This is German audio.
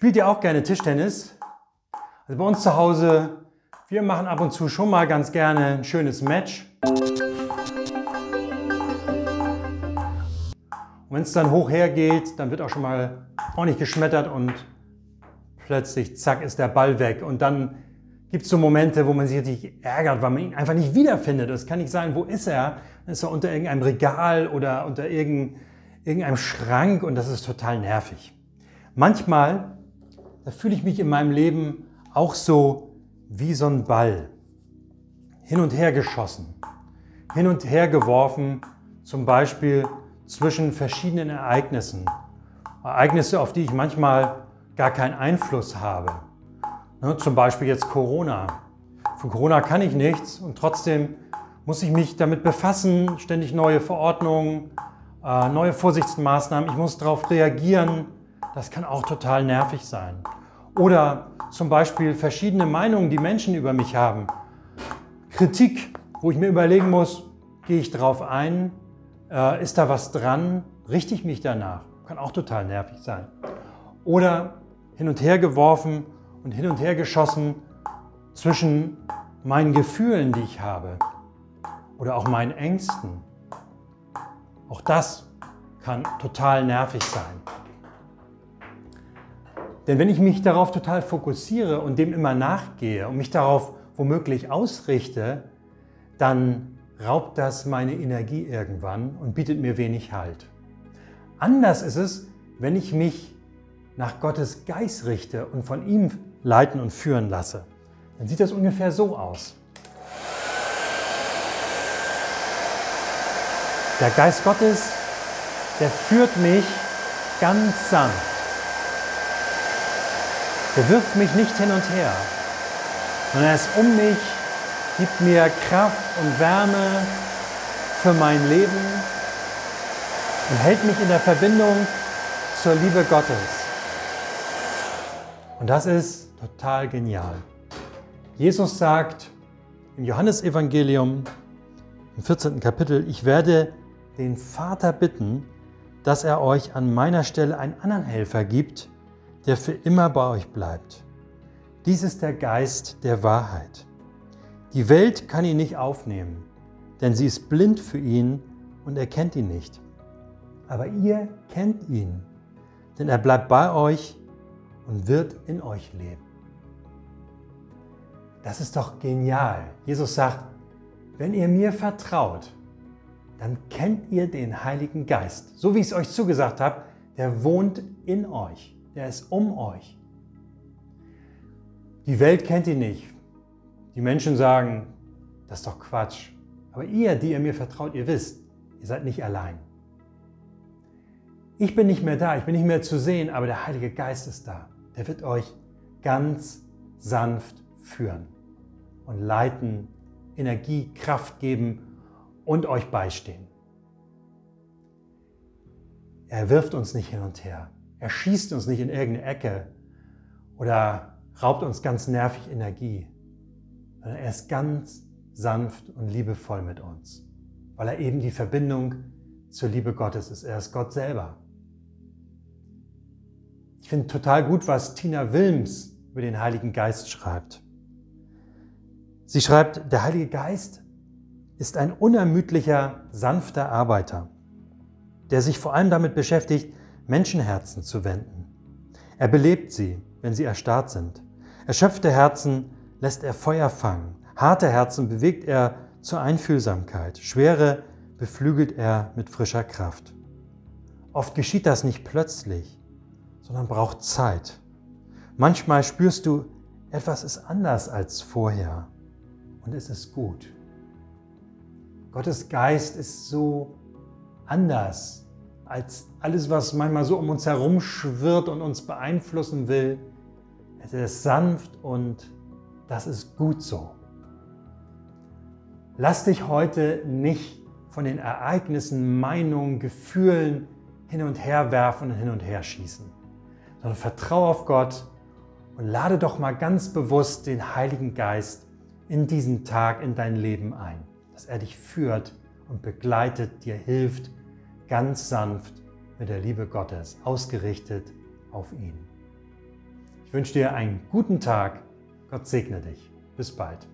Spielt ihr auch gerne Tischtennis? Also bei uns zu Hause, wir machen ab und zu schon mal ganz gerne ein schönes Match. Und wenn es dann hoch hergeht, dann wird auch schon mal ordentlich geschmettert und plötzlich, zack, ist der Ball weg. Und dann gibt es so Momente, wo man sich richtig ärgert, weil man ihn einfach nicht wiederfindet. Es kann nicht sein, wo ist er? Dann ist er unter irgendeinem Regal oder unter irgendeinem Schrank und das ist total nervig. Manchmal, da fühle ich mich in meinem Leben auch so wie so ein Ball. Hin und her geschossen, hin und her geworfen, zum Beispiel zwischen verschiedenen Ereignissen. Ereignisse, auf die ich manchmal gar keinen Einfluss habe. Ne, zum Beispiel jetzt Corona. Von Corona kann ich nichts und trotzdem muss ich mich damit befassen, ständig neue Verordnungen, äh, neue Vorsichtsmaßnahmen. Ich muss darauf reagieren. Das kann auch total nervig sein. Oder zum Beispiel verschiedene Meinungen, die Menschen über mich haben. Kritik, wo ich mir überlegen muss, gehe ich darauf ein? Äh, ist da was dran? Richte ich mich danach? Kann auch total nervig sein. Oder hin und her geworfen und hin und her geschossen zwischen meinen Gefühlen, die ich habe oder auch meinen Ängsten. Auch das kann total nervig sein. Denn wenn ich mich darauf total fokussiere und dem immer nachgehe und mich darauf womöglich ausrichte, dann raubt das meine Energie irgendwann und bietet mir wenig Halt. Anders ist es, wenn ich mich nach Gottes Geist richte und von ihm leiten und führen lasse, dann sieht das ungefähr so aus. Der Geist Gottes, der führt mich ganz sanft. Der wirft mich nicht hin und her, sondern er ist um mich, gibt mir Kraft und Wärme für mein Leben und hält mich in der Verbindung zur Liebe Gottes. Und das ist Total genial. Jesus sagt im Johannesevangelium im 14. Kapitel, ich werde den Vater bitten, dass er euch an meiner Stelle einen anderen Helfer gibt, der für immer bei euch bleibt. Dies ist der Geist der Wahrheit. Die Welt kann ihn nicht aufnehmen, denn sie ist blind für ihn und erkennt ihn nicht. Aber ihr kennt ihn, denn er bleibt bei euch und wird in euch leben. Das ist doch genial. Jesus sagt, wenn ihr mir vertraut, dann kennt ihr den Heiligen Geist. So wie ich es euch zugesagt habe, der wohnt in euch, der ist um euch. Die Welt kennt ihn nicht. Die Menschen sagen, das ist doch Quatsch. Aber ihr, die ihr mir vertraut, ihr wisst, ihr seid nicht allein. Ich bin nicht mehr da, ich bin nicht mehr zu sehen, aber der Heilige Geist ist da. Der wird euch ganz sanft führen und leiten, Energie, Kraft geben und euch beistehen. Er wirft uns nicht hin und her. Er schießt uns nicht in irgendeine Ecke oder raubt uns ganz nervig Energie, sondern er ist ganz sanft und liebevoll mit uns, weil er eben die Verbindung zur Liebe Gottes ist. Er ist Gott selber. Ich finde total gut, was Tina Wilms über den Heiligen Geist schreibt. Sie schreibt, der Heilige Geist ist ein unermüdlicher, sanfter Arbeiter, der sich vor allem damit beschäftigt, Menschenherzen zu wenden. Er belebt sie, wenn sie erstarrt sind. Erschöpfte Herzen lässt er Feuer fangen. Harte Herzen bewegt er zur Einfühlsamkeit. Schwere beflügelt er mit frischer Kraft. Oft geschieht das nicht plötzlich, sondern braucht Zeit. Manchmal spürst du, etwas ist anders als vorher und es ist gut. Gottes Geist ist so anders als alles, was manchmal so um uns herum schwirrt und uns beeinflussen will. Es ist sanft und das ist gut so. Lass dich heute nicht von den Ereignissen, Meinungen, Gefühlen hin und her werfen und hin und her schießen, sondern vertraue auf Gott und lade doch mal ganz bewusst den Heiligen Geist in diesen Tag in dein Leben ein, dass er dich führt und begleitet, dir hilft, ganz sanft mit der Liebe Gottes, ausgerichtet auf ihn. Ich wünsche dir einen guten Tag. Gott segne dich. Bis bald.